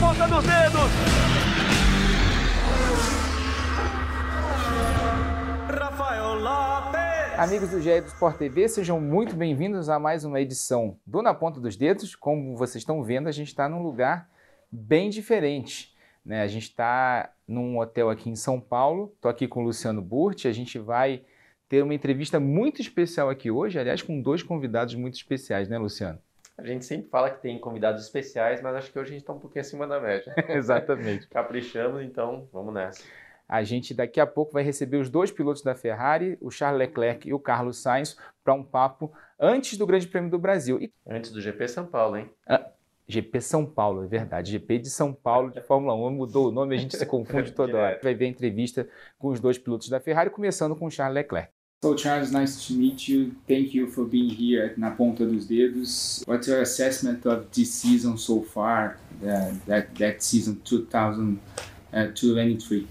ponta dos dedos. Rafael Lopes. Amigos do GE do Sport TV, sejam muito bem-vindos a mais uma edição do Na Ponta dos Dedos. Como vocês estão vendo, a gente está num lugar bem diferente. Né? A gente está num hotel aqui em São Paulo. Estou aqui com o Luciano Burti. A gente vai ter uma entrevista muito especial aqui hoje, aliás, com dois convidados muito especiais, né, Luciano? A gente sempre fala que tem convidados especiais, mas acho que hoje a gente está um pouquinho acima da média. Exatamente. Caprichamos, então vamos nessa. A gente daqui a pouco vai receber os dois pilotos da Ferrari, o Charles Leclerc e o Carlos Sainz, para um papo antes do Grande Prêmio do Brasil. E... Antes do GP São Paulo, hein? Ah, GP São Paulo, é verdade. GP de São Paulo de Fórmula 1 mudou o nome, a gente se confunde toda hora. Vai ver a entrevista com os dois pilotos da Ferrari, começando com o Charles Leclerc. So Charles, nice to meet you. Thank you for being here at Na Ponta dos Dedos. What's your assessment of this season so far? Uh, that that season 2023.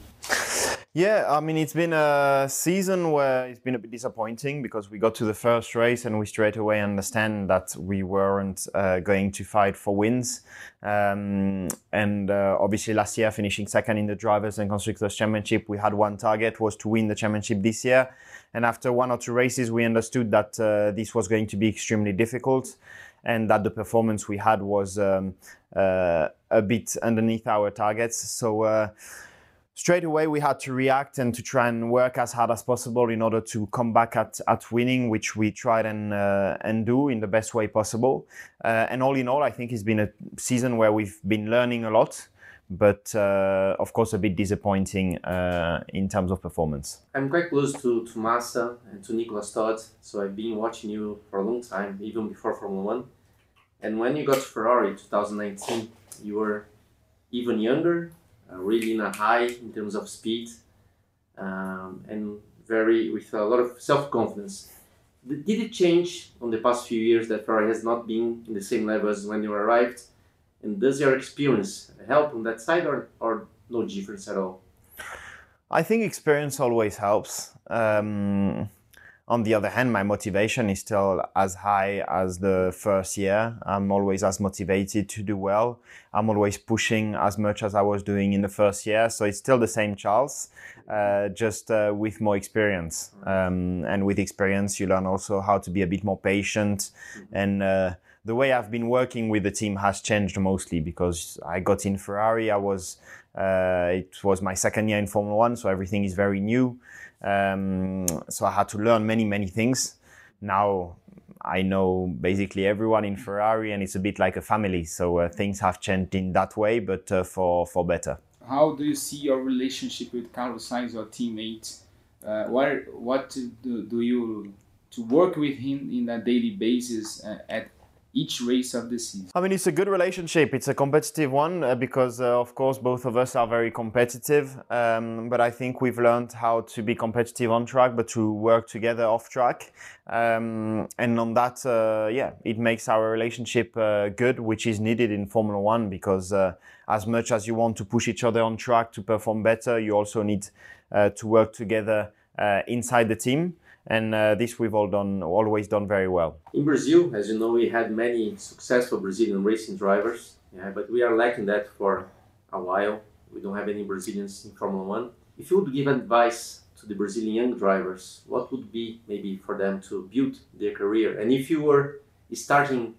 Yeah, I mean, it's been a season where it's been a bit disappointing because we got to the first race and we straight away understand that we weren't uh, going to fight for wins. Um, and uh, obviously, last year, finishing second in the Drivers' and Constructors' Championship, we had one target was to win the championship this year. And after one or two races, we understood that uh, this was going to be extremely difficult and that the performance we had was um, uh, a bit underneath our targets. So uh, straight away we had to react and to try and work as hard as possible in order to come back at, at winning, which we tried and uh, and do in the best way possible. Uh, and all in all, I think it's been a season where we've been learning a lot, but uh, of course a bit disappointing uh, in terms of performance. I'm quite close to, to Massa and to Nicolas Todt, so I've been watching you for a long time, even before Formula One. And when you got to Ferrari 2019, you were even younger, really in a high in terms of speed, um, and very with a lot of self confidence. Did it change on the past few years that Ferrari has not been in the same level as when you arrived? And does your experience help on that side, or, or no difference at all? I think experience always helps. Um, on the other hand, my motivation is still as high as the first year. I'm always as motivated to do well. I'm always pushing as much as I was doing in the first year. So it's still the same Charles, uh, just uh, with more experience. Um, and with experience, you learn also how to be a bit more patient. And uh, the way I've been working with the team has changed mostly because I got in Ferrari. I was, uh, it was my second year in Formula One, so everything is very new. Um, so I had to learn many, many things. Now I know basically everyone in Ferrari, and it's a bit like a family. So uh, things have changed in that way, but uh, for for better. How do you see your relationship with Carlos Sainz, your teammate? Uh, what what do, do you to work with him in a daily basis uh, at each race of the season? I mean, it's a good relationship. It's a competitive one uh, because, uh, of course, both of us are very competitive. Um, but I think we've learned how to be competitive on track, but to work together off track. Um, and on that, uh, yeah, it makes our relationship uh, good, which is needed in Formula One because uh, as much as you want to push each other on track to perform better, you also need uh, to work together inside the team and uh, this we've all done always done very well. In Brazil, as you know, we had many successful Brazilian racing drivers, yeah, but we are lacking that for a while. We don't have any Brazilians in Formula One. If you would give advice to the Brazilian young drivers, what would be maybe for them to build their career? And if you were starting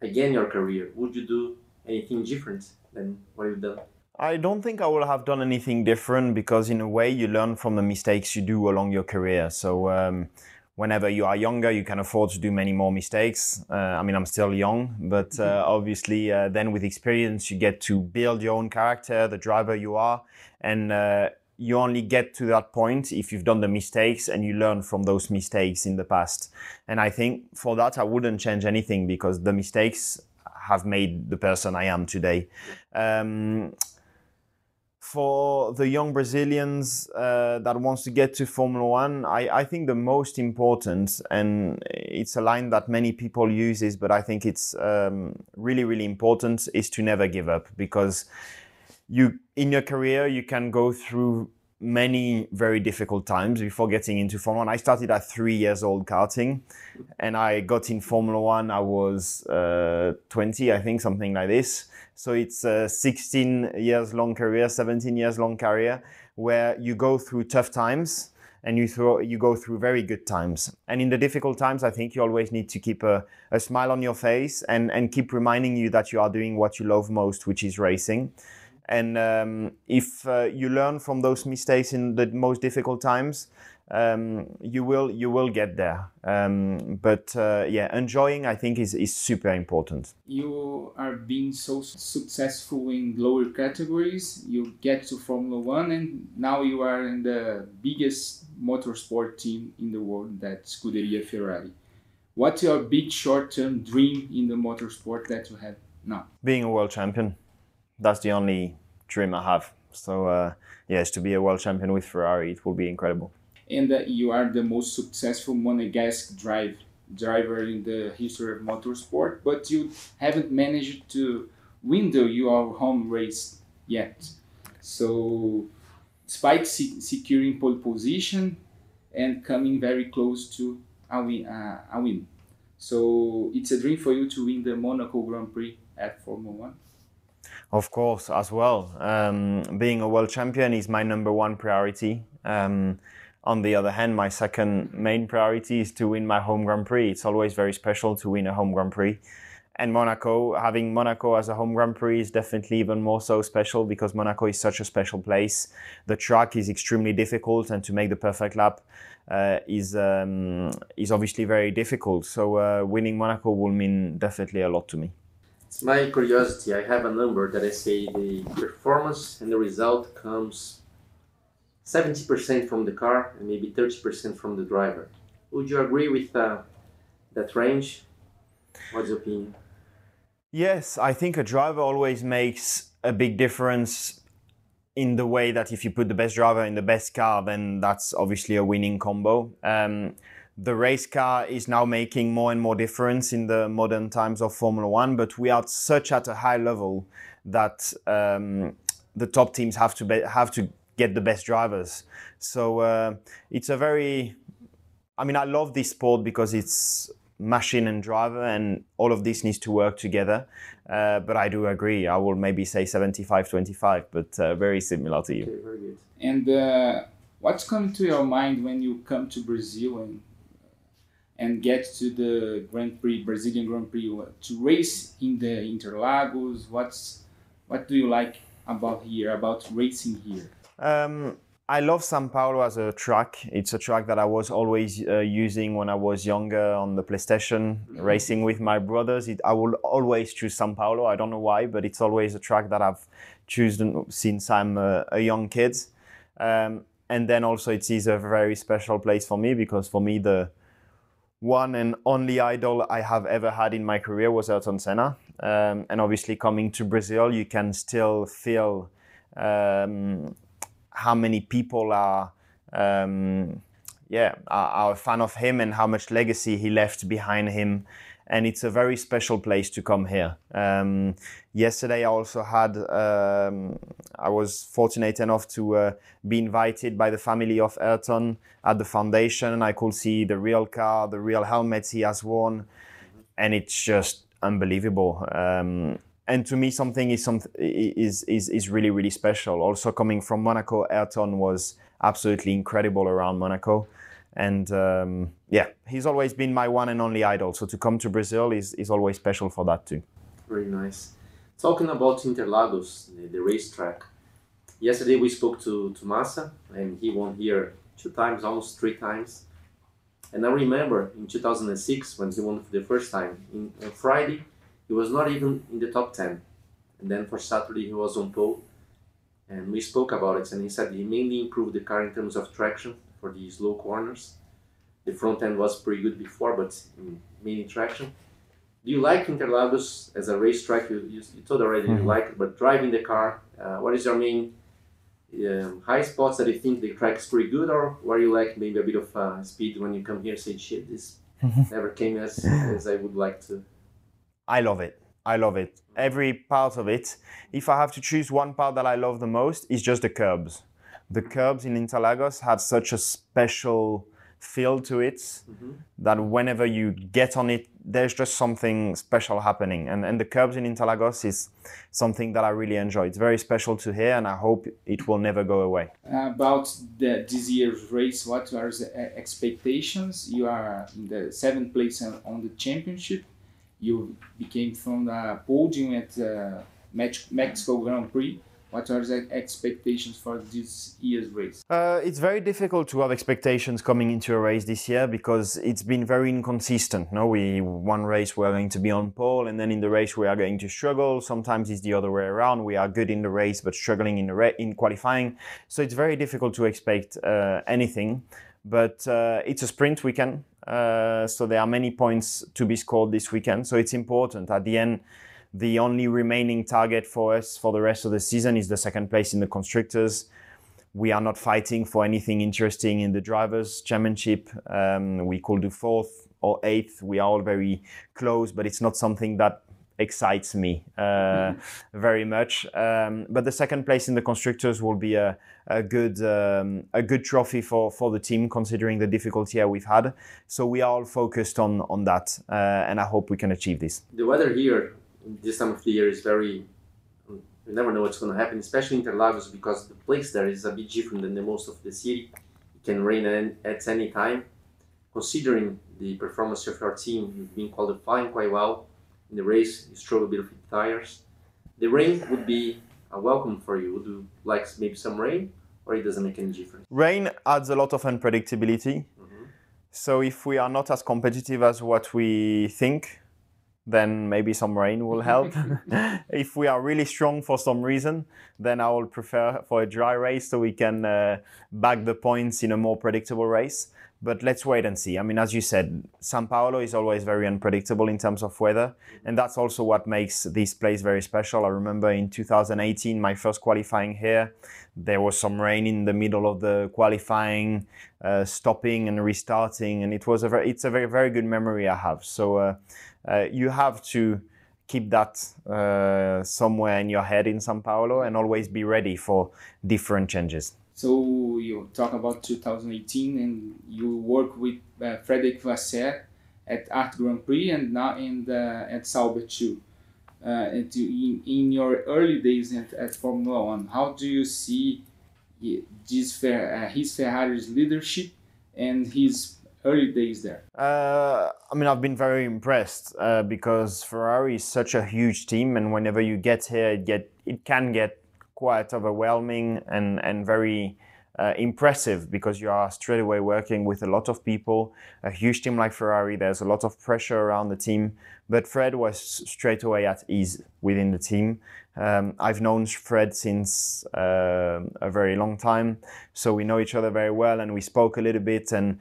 again your career, would you do anything different than what you've done? I don't think I will have done anything different because, in a way, you learn from the mistakes you do along your career. So, um, whenever you are younger, you can afford to do many more mistakes. Uh, I mean, I'm still young, but uh, obviously, uh, then with experience, you get to build your own character, the driver you are, and uh, you only get to that point if you've done the mistakes and you learn from those mistakes in the past. And I think for that, I wouldn't change anything because the mistakes have made the person I am today. Um, for the young Brazilians uh, that wants to get to Formula One, I, I, think the most important, and it's a line that many people uses, but I think it's um, really, really important, is to never give up because you in your career you can go through many very difficult times before getting into Formula One. I started at three years old karting, and I got in Formula One. I was uh, 20, I think, something like this. So it's a 16 years long career, 17 years long career, where you go through tough times and you throw, you go through very good times. And in the difficult times, I think you always need to keep a, a smile on your face and, and keep reminding you that you are doing what you love most, which is racing. And um, if uh, you learn from those mistakes in the most difficult times, um, you will you will get there. Um, but uh, yeah, enjoying I think is, is super important. You are being so successful in lower categories. You get to Formula One, and now you are in the biggest motorsport team in the world, that Scuderia Ferrari. What's your big short-term dream in the motorsport that you have now? Being a world champion. That's the only dream I have. So uh, yes, to be a world champion with Ferrari, it will be incredible and that you are the most successful monegasque drive driver in the history of motorsport, but you haven't managed to win the your home race yet. So, despite se- securing pole position and coming very close to a win, uh, a win. So it's a dream for you to win the Monaco Grand Prix at Formula One. Of course, as well. Um, being a world champion is my number one priority. Um, on the other hand, my second main priority is to win my home Grand Prix. It's always very special to win a home Grand Prix. And Monaco, having Monaco as a home Grand Prix is definitely even more so special because Monaco is such a special place. The track is extremely difficult, and to make the perfect lap uh, is um, is obviously very difficult. So uh, winning Monaco will mean definitely a lot to me. It's my curiosity. I have a number that I say the performance and the result comes 70% from the car and maybe 30% from the driver. Would you agree with uh, that range? What's your opinion? Yes, I think a driver always makes a big difference in the way that if you put the best driver in the best car, then that's obviously a winning combo. Um, the race car is now making more and more difference in the modern times of Formula One, but we are such at a high level that um, the top teams have to be, have to get the best drivers. So uh, it's a very, I mean, I love this sport because it's machine and driver, and all of this needs to work together. Uh, but I do agree. I will maybe say 75 25, but uh, very similar to you. Okay, very good. And uh, what's coming to your mind when you come to Brazil and and get to the Grand Prix, Brazilian Grand Prix, to race in the Interlagos? What's what do you like about here, about racing here? Um, I love Sao Paulo as a track. It's a track that I was always uh, using when I was younger on the PlayStation, mm-hmm. racing with my brothers. It, I will always choose Sao Paulo. I don't know why, but it's always a track that I've chosen since I'm a, a young kid. Um, and then also it is a very special place for me because for me the one and only idol I have ever had in my career was Ayrton Senna. Um, and obviously coming to Brazil, you can still feel um, how many people are um, yeah are, are, a fan of him and how much legacy he left behind him and it's a very special place to come here. Um, yesterday i also had um, i was fortunate enough to uh, be invited by the family of ayrton at the foundation i could see the real car the real helmets he has worn and it's just unbelievable. Um, and to me something is some is is is really really special. Also coming from monaco ayrton was absolutely incredible around monaco. And um, yeah he's always been my one and only idol so to come to brazil is is always special for that too very nice talking about interlagos the, the racetrack yesterday we spoke to to massa and he won here two times almost three times and i remember in 2006 when he won for the first time in, on friday he was not even in the top 10. And then for Saturday, he was on pole. And we spoke about it, and he said he mainly improved the car in terms of traction for these slow corners. The front end was pretty good before, but mainly traction. Do you like Interlagos as a racetrack? You, you, you told already mm-hmm. you like it, but driving the car, uh, what is your main um, high spots that you think the track is pretty good, or where you like maybe a bit of uh, speed when you come here? Say, shit, this never came as as I would like to. I love it. I love it. Every part of it. If I have to choose one part that I love the most, it's just the curbs. the curbs in Interlagos had such a special feel to it Mm-hmm. that whenever you get on it, there's just something special happening. And, and the curbs in Interlagos is something that I really enjoy. It's very special to hear, and I hope it will never go away. About the, this year's race, what are the uh, expectations? You are in the seventh place on on the championship. You became from the podium at uh, Mexico Grand Prix. What are the expectations for this year's race? Uh, it's very difficult to have expectations coming into a race this year because it's been very inconsistent. No, we one race we are going to be on pole, and then in the race we are going to struggle. Sometimes it's the other way around. We are good in the race but struggling in the ra- in qualifying. So it's very difficult to expect uh, anything. But uh, it's a sprint weekend, uh, so there are many points to be scored this weekend. So it's important at the end the only remaining target for us for the rest of the season is the second place in the constructors. We are not fighting for anything interesting in the drivers' championship. Um, we could do fourth or eighth. We are all very close, but it's not something that excites me uh, very much. Um, but the second place in the constructors will be a, a good um, a good trophy for, for the team, considering the difficulty we've had. So we are all focused on on that, uh, and I hope we can achieve this. The weather here this time of the year is very. Um, you never know what's going to happen, especially in Interlagos, because the place there is a bit different than the most of the city. It can rain at, any time. Considering the performance of your team, you've been qualifying quite well in the race. You struggle a bit with tires. The rain would be a welcome for you. Would you like maybe some rain, or it doesn't make any difference? Rain adds a lot of unpredictability. Mm-hmm. So if we are not as competitive as what we think, then maybe some rain will help. if we are really strong for some reason, then I will prefer for a dry race so we can uh, bag the points in a more predictable race. But let's wait and see. I mean, as you said, Sao Paulo is always very unpredictable in terms of weather, and that's also what makes this place very special. I remember in 2018, my first qualifying here, there was some rain in the middle of the qualifying, uh, stopping and restarting, and it was a very, it's a very very good memory I have. So uh, you have to keep that uh, somewhere in your head in Sao Paulo and always be ready for different changes. So you talk about 2018 and you work with uh, Frederic Vasseur at Art Grand Prix and now in the, at Sauber too. Uh, and to, in, in your early days at, at Formula One, how do you see this, uh, his Ferrari's leadership and his early days there? Uh, I mean, I've been very impressed uh, because Ferrari is such a huge team, and whenever you get here, it get it can get quite overwhelming and and very uh, impressive because you are straight away working with a lot of people. A huge team like Ferrari, there's a lot of pressure around the team, but Fred was straight away at ease within the team. Um, I've known Fred since uh, a very long time, so we know each other very well, and we spoke a little bit and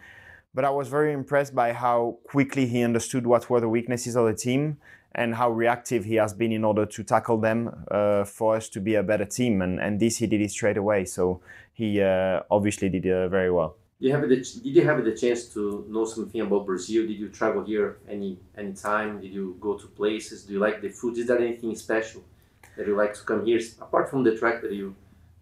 but I was very impressed by how quickly he understood what were the weaknesses of the team and how reactive he has been in order to tackle them uh, for us to be a better team. And, and this he did it straight away. So he uh, obviously did uh, very well. Did you have the Did you have the chance to know something about Brazil? Did you travel here any any time? Did you go to places? Do you like the food? Is there anything special that you like to come here apart from the track that you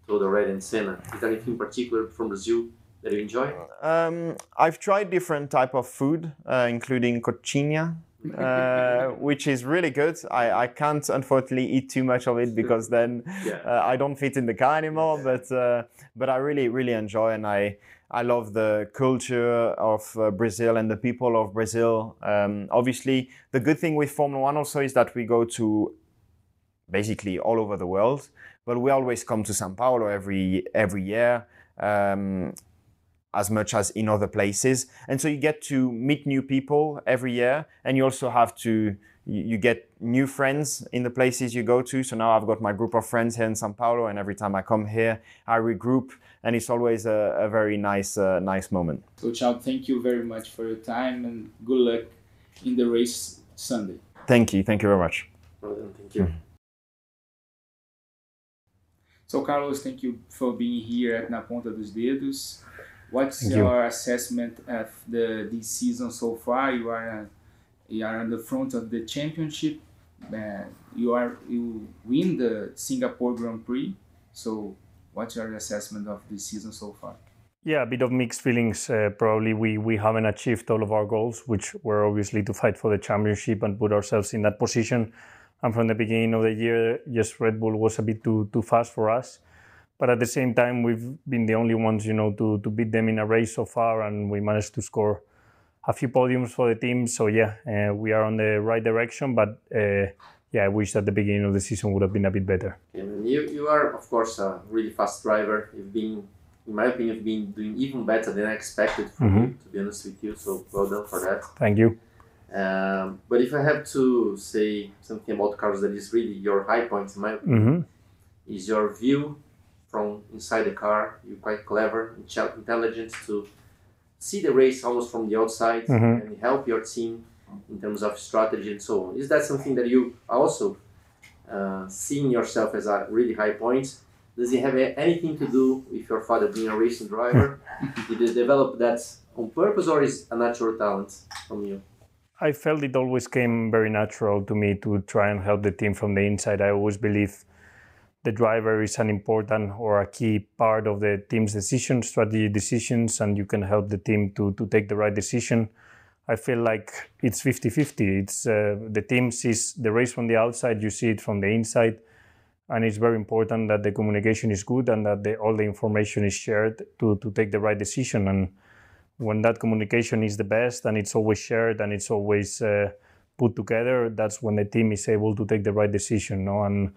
told already in Senna? Is there anything particular from Brazil that you enjoy? Um, I've tried different type of food, uh, including coxinha, uh, which is really good. I, I can't unfortunately eat too much of it because then Yeah. uh, I don't fit in the car anymore. But uh, but I really really enjoy and I I love the culture of uh, Brazil and the people of Brazil. Um, obviously, the good thing with Formula One also is that we go to basically all over the world, but we always come to São Paulo every every year. Um, as much as in other places. And so you get to meet new people every year, and you also have to you you get new friends in the places you go to. So now I've got my group of friends here in São Paulo, and every time I come here, I regroup, and it's always a, a very nice uh, nice moment. So, Chao, thank you very much for your time and good luck in the race Sunday. Thank you, thank you very much. Well thank you. So, Carlos, thank you for being here at Na Ponta dos Dedos. What's Thank you. your assessment of the this season so far? You are you are on the front of the championship. Uh, you are you win the Singapore Grand Prix. So, what's your assessment of the season so far? Yeah, a bit of mixed feelings. Uh, probably we, we haven't achieved all of our goals, which were obviously to fight for the championship and put ourselves in that position. And from the beginning of the year, yes, Red Bull was a bit too too fast for us. But at the same time, we've been the only ones, you know, to, to beat them in a race so far, and we managed to score a few podiums for the team. So yeah, uh, we are on the right direction. But uh, yeah, I wish that the beginning of the season would have been a bit better. And you, you are, of course, a really fast driver. You've been, in my opinion, you've been doing even better than I expected from Mhm. you, to be honest with you. So well done for that. Thank you. Um, but if I have to say something about cars that is really your high point, in my opinion, hmm is your view from inside the car. You're quite clever intelligent to see the race almost from the outside Mhm. and help your team in terms of strategy and so on. Is that something that you also uh, seeing yourself as a really high point? Does it have a- anything to do with your father being a racing driver? Did you develop that on purpose or is a natural talent from you? I felt it always came very natural to me to try and help the team from the inside. I always believe the driver is an important or a key part of the team's decision, strategy decisions, and you can help the team to, to take the right decision. I feel like it's 50 50. It's uh, the team sees the race from the outside, you see it from the inside. And it's very important that the communication is good and that the, all the information is shared to, to take the right decision. And when that communication is the best and it's always shared and it's always uh, put together, that's when the team is able to take the right decision. No? And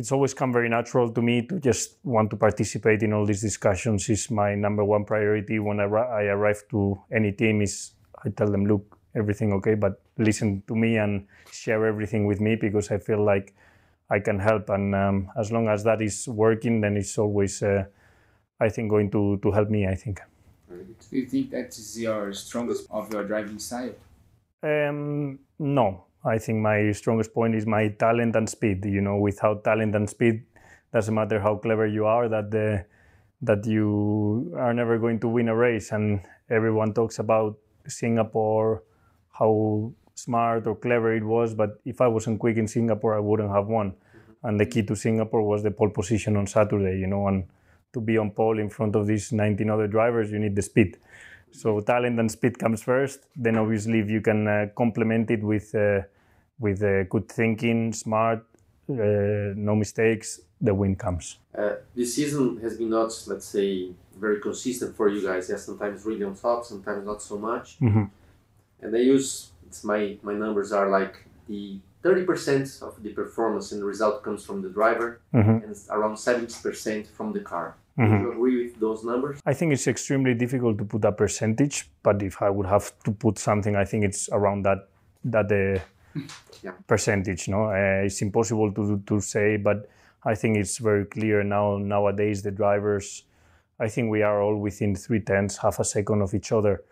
it's always come very natural to me to just want to participate in all these discussions is my number one priority when I, I arrive to any team is I tell them, look, everything okay, but listen to me and share everything with me because I feel like I can help. And um, as long as that is working, then it's always, uh, I think, going to, to help me, I think. Do you think that is your strongest of your driving style? Um, no, I think my strongest point is my talent and speed. You know, without talent and speed, doesn't matter how clever you are, that the that you are never going to win a race. And everyone talks about Singapore, how smart or clever it was, but if I wasn't quick in Singapore, I wouldn't have won. And the key to Singapore was the pole position on Saturday. You know, and to be on pole in front of these 19 other drivers, you need the speed. So talent and speed comes first. Then obviously, if you can uh, complement it with uh, with uh, good thinking, smart, uh, no mistakes, the win comes. Uh, this season has been not, let's say, very consistent for you guys. Yeah, sometimes really on top, sometimes not so much. Mhm. And I use it's my my numbers are like the thirty percent of the performance and the result comes from the driver, Mhm. and around seventy percent from the car. Mhm. Do you agree with those numbers? I think it's extremely difficult to put a percentage, but if I would have to put something, I think it's around that that uh, Yeah. percentage. No, uh, it's impossible to to say, but I think it's very clear now. Nowadays, the drivers, I think we are all within three tenths, half a second of each other,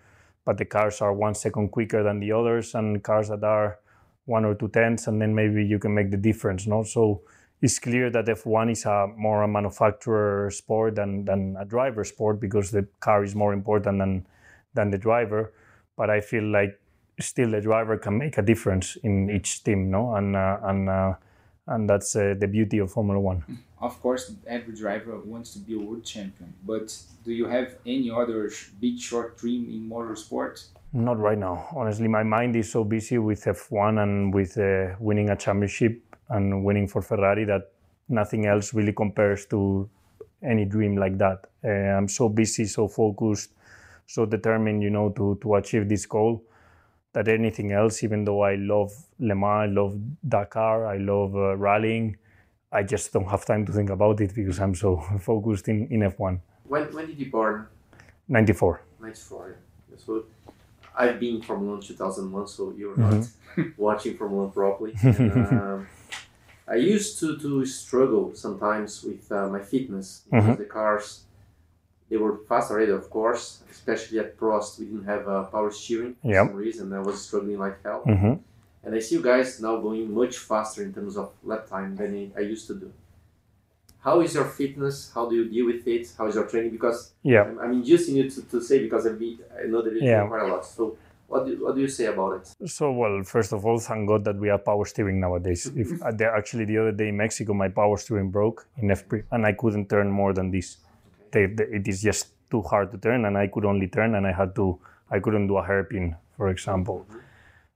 but the cars are one second quicker than the others, and cars that are one or two tenths, and then maybe you can make the difference. No, so it's clear that F1 is a more a manufacturer sport than, than a driver sport because the car is more important than than the driver. But I feel like still the driver can make a difference in each team, no? And uh, and uh, and that's uh, the beauty of Formula One. Of course, every driver wants to be a world champion, but do you have any other sh- big short dream in motorsport? Not right now. Honestly, my mind is so busy with F1 and with uh, winning a championship and winning for Ferrari that nothing else really compares to any dream like that. Uh, I'm so busy, so focused, so determined, you know, to, to achieve this goal that anything else, even though I love Le Mans, I love Dakar, I love uh, rallying, I just don't have time to think about it because I'm so focused in, in F1. When when did you born? 94. 94. Yeah. So I've been Formula One 2001, so you're not watching Formula One properly. And, um, I used to, to struggle sometimes with uh, my fitness because Mhm. the cars they were fast already, of course. Especially at Prost, we didn't have uh, power steering for Yep. some reason. I was struggling like hell. hmm And I see you guys now going much faster in terms of lap time than I used to do. How is your fitness? How do you deal with it? How is your training? Because Yeah. I'm, I'm inducing you to, to say because I, be, I know that you Yeah. quite a lot. So What do, what do you say about it? So, well, first of all, thank God that we have power steering nowadays. if uh, actually the other day in Mexico, my power steering broke in FP, and I couldn't turn more than this. They, they- it is just too hard to turn, and I could only turn, and I had to, I couldn't do a hairpin, for example.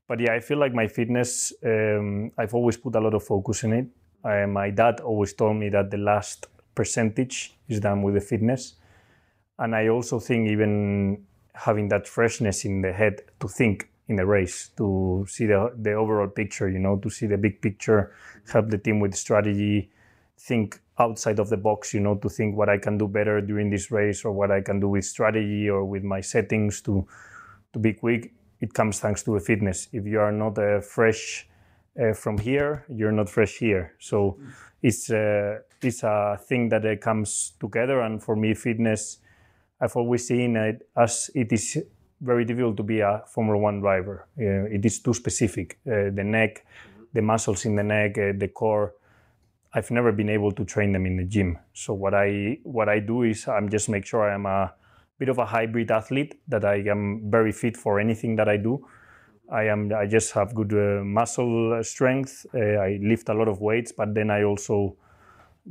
But yeah, I feel like my fitness, um, I've always put a lot of focus in it. Uh, my dad always told me that the last percentage is done with the fitness. And I also think even having that freshness in the head to think in the race, to see the, the overall picture, you know, to see the big picture, help the team with strategy, think outside of the box, you know, to think what I can do better during this race or what I can do with strategy or with my settings to to be quick. It comes thanks to the fitness. If you are not uh, fresh uh, from here, you're not fresh here. So it's uh, it's a thing that uh, comes together. And for me, fitness, I've always seen it as it is very difficult to be a Formula One driver. Uh, it is too specific. Uh, the neck, the muscles in the neck, uh, the core. I've never been able to train them in the gym. So what I what I do is I'm just make sure I'm a bit of a hybrid athlete that I am very fit for anything that I do. I am I just have good uh, muscle strength. Uh, I lift a lot of weights, but then I also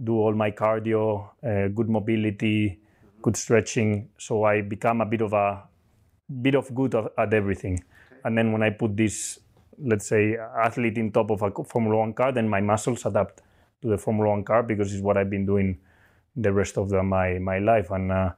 do all my cardio, uh, good mobility, good stretching. So I become a bit of a bit of good of, at everything. And then when I put this, let's say, athlete in top of a Formula One car, then my muscles adapt to the Formula One car because it's what I've been doing the rest of the, my my life, and uh,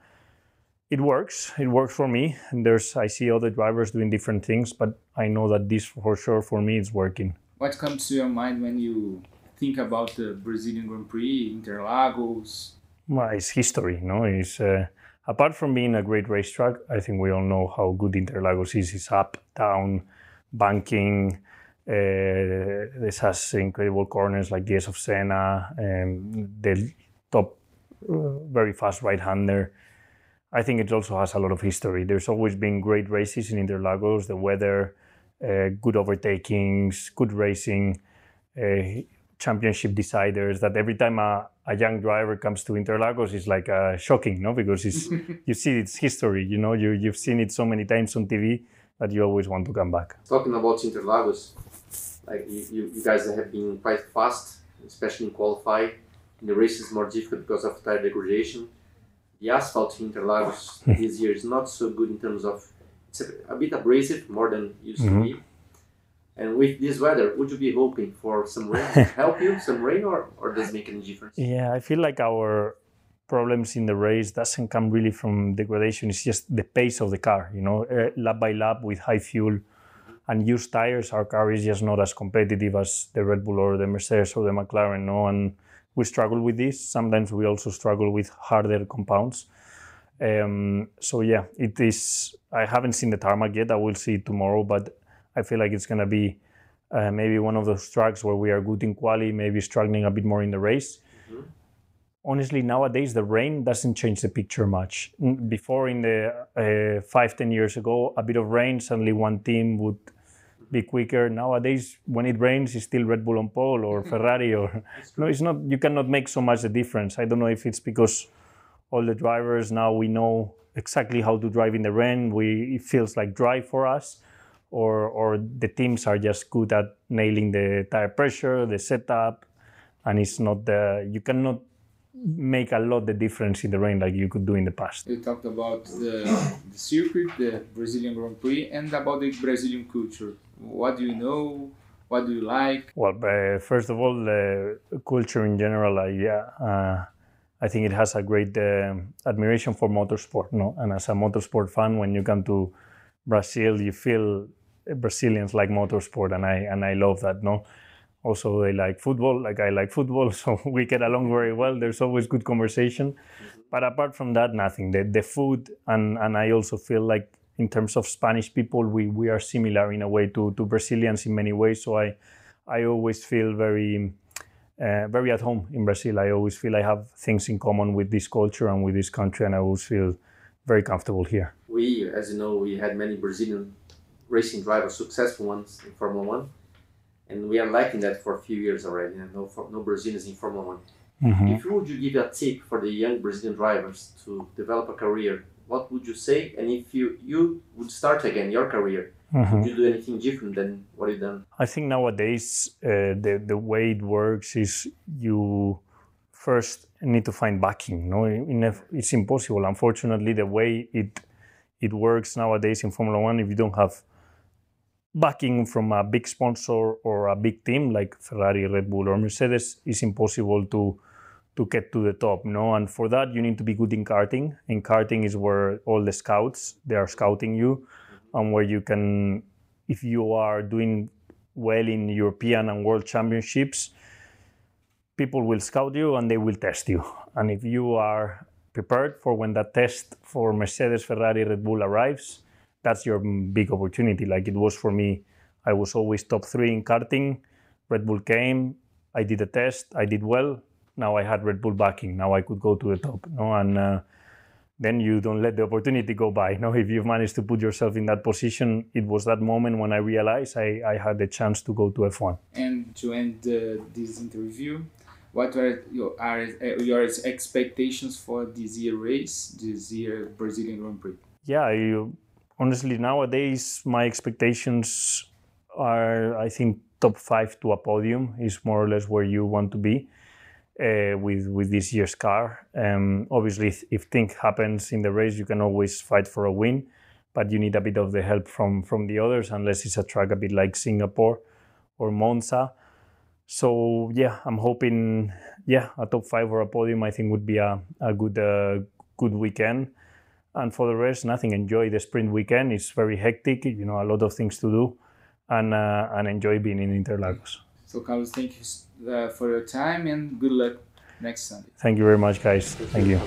it works. It works for me. And there's I see other drivers doing different things, but I know that this for sure for me is working. What comes to your mind when you think about the Brazilian Grand Prix, Interlagos? Well, it's history, no? It's uh, apart from being a great racetrack, I think we all know how good Interlagos is. It's up, down, banking. Uh, this has incredible corners like the S of Senna, and the top, uh, very fast right-hander. I think it also has a lot of history. There's always been great races in Interlagos. The weather, uh, good overtakings, good racing, uh, championship deciders. That every time a, a young driver comes to Interlagos, it's like uh, shocking, no? Because it's you see its history. You know, you you've seen it so many times on TV that you always want to come back. Talking about Interlagos, like you, you, you guys have been quite fast, especially in qualify. In the race is more difficult because of tire degradation. The asphalt in Interlagos this year is not so good in terms of it's a, a bit abrasive more than used Mhm. to be. And with this weather, would you be hoping for some rain to help you, some rain, or, or does it make any difference? Yeah, I feel like our problems in the race doesn't come really from degradation. It's just the pace of the car. You know, uh, lap by lap with high fuel and used tires, our car is just not as competitive as the Red Bull or the Mercedes or the McLaren. No, and we struggle with this. Sometimes we also struggle with harder compounds. Um, so yeah, it is. I haven't seen the tarmac yet. I will see it tomorrow, but I feel like it's gonna be uh, maybe one of those tracks where we are good in quali, maybe struggling a bit more in the race honestly nowadays the rain doesn't change the picture much before in the uh, five ten years ago a bit of rain suddenly one team would be quicker. Nowadays when it rains it's still red bull on pole or ferrari or no it's not you cannot make so much a difference. I don't know if it's because all the drivers now we know exactly how to drive in the rain. We it feels like dry for us or or the teams are just good at nailing the tire pressure the setup and it's not the you cannot make a lot the difference in the rain like you could do in the past. You talked about the, the circuit, the Brazilian Grand Prix, and about the Brazilian culture. What do you know? What do you like? Well, uh, first of all, the culture in general, I, yeah, uh, I think it has a great um admiration for motorsport. No, and as a motorsport fan, when you come to Brazil, you feel Brazilians like motorsport, and I and I love that. No, also they like football, like I like football, so we get along very well. There's always good conversation, but apart from that, nothing. The the food, and and I also feel like in terms of Spanish people, we we are similar in a way to to Brazilians in many ways. So I I always feel very uh, very at home in Brazil. I always feel I have things in common with this culture and with this country, and I always feel very comfortable here. We, as you know, we had many Brazilian racing drivers, successful ones in Formula One, and we are lacking that for a few years already. and No, for, no Brazilians in Formula One. Mhm. If you would you give a tip for the young Brazilian drivers to develop a career, what would you say? And if you you would start again your career, Did you do anything different than what you done? I think nowadays uh, the the way it works is you first need to find backing. No, In a- it's impossible. Unfortunately, the way it it works nowadays in Formula One, if you don't have backing from a big sponsor or a big team like Ferrari, Red Bull, or Mercedes, is impossible to to get to the top. No, and for that you need to be good in karting. And karting is where all the scouts they are scouting you, and where you can, if you are doing well in European and World Championships, people will scout you and they will test you. And if you are prepared for when that test for Mercedes, Ferrari, Red Bull arrives, that's your big opportunity. Like it was for me, I was always top three in karting. Red Bull came, I did a test, I did well. Now I had Red Bull backing. Now I could go to the top. No, and uh, then you don't let the opportunity go by. No, if you've managed to put yourself in that position, it was that moment when I realized I, I had the chance to go to F1. And to end uh, this interview, what are your are uh, your expectations for this year race, this year Brazilian Grand Prix? Yeah, you, honestly, nowadays my expectations are, I think, top five to a podium is more or less where you want to be uh, with with this year's car. Um, obviously, if, if thing happens in the race, you can always fight for a win, but you need a bit of the help from from the others, unless it's a track a bit like Singapore or Monza. So yeah, I'm hoping yeah a top five or a podium. I think would be a a good uh, good weekend. And for the rest, nothing. Enjoy the sprint weekend. It's very hectic. You know, a lot of things to do, and uh, and enjoy being in Interlagos. So Carlos, thank you uh, for your time and good luck next Sunday. Thank you very much, guys. Thank you.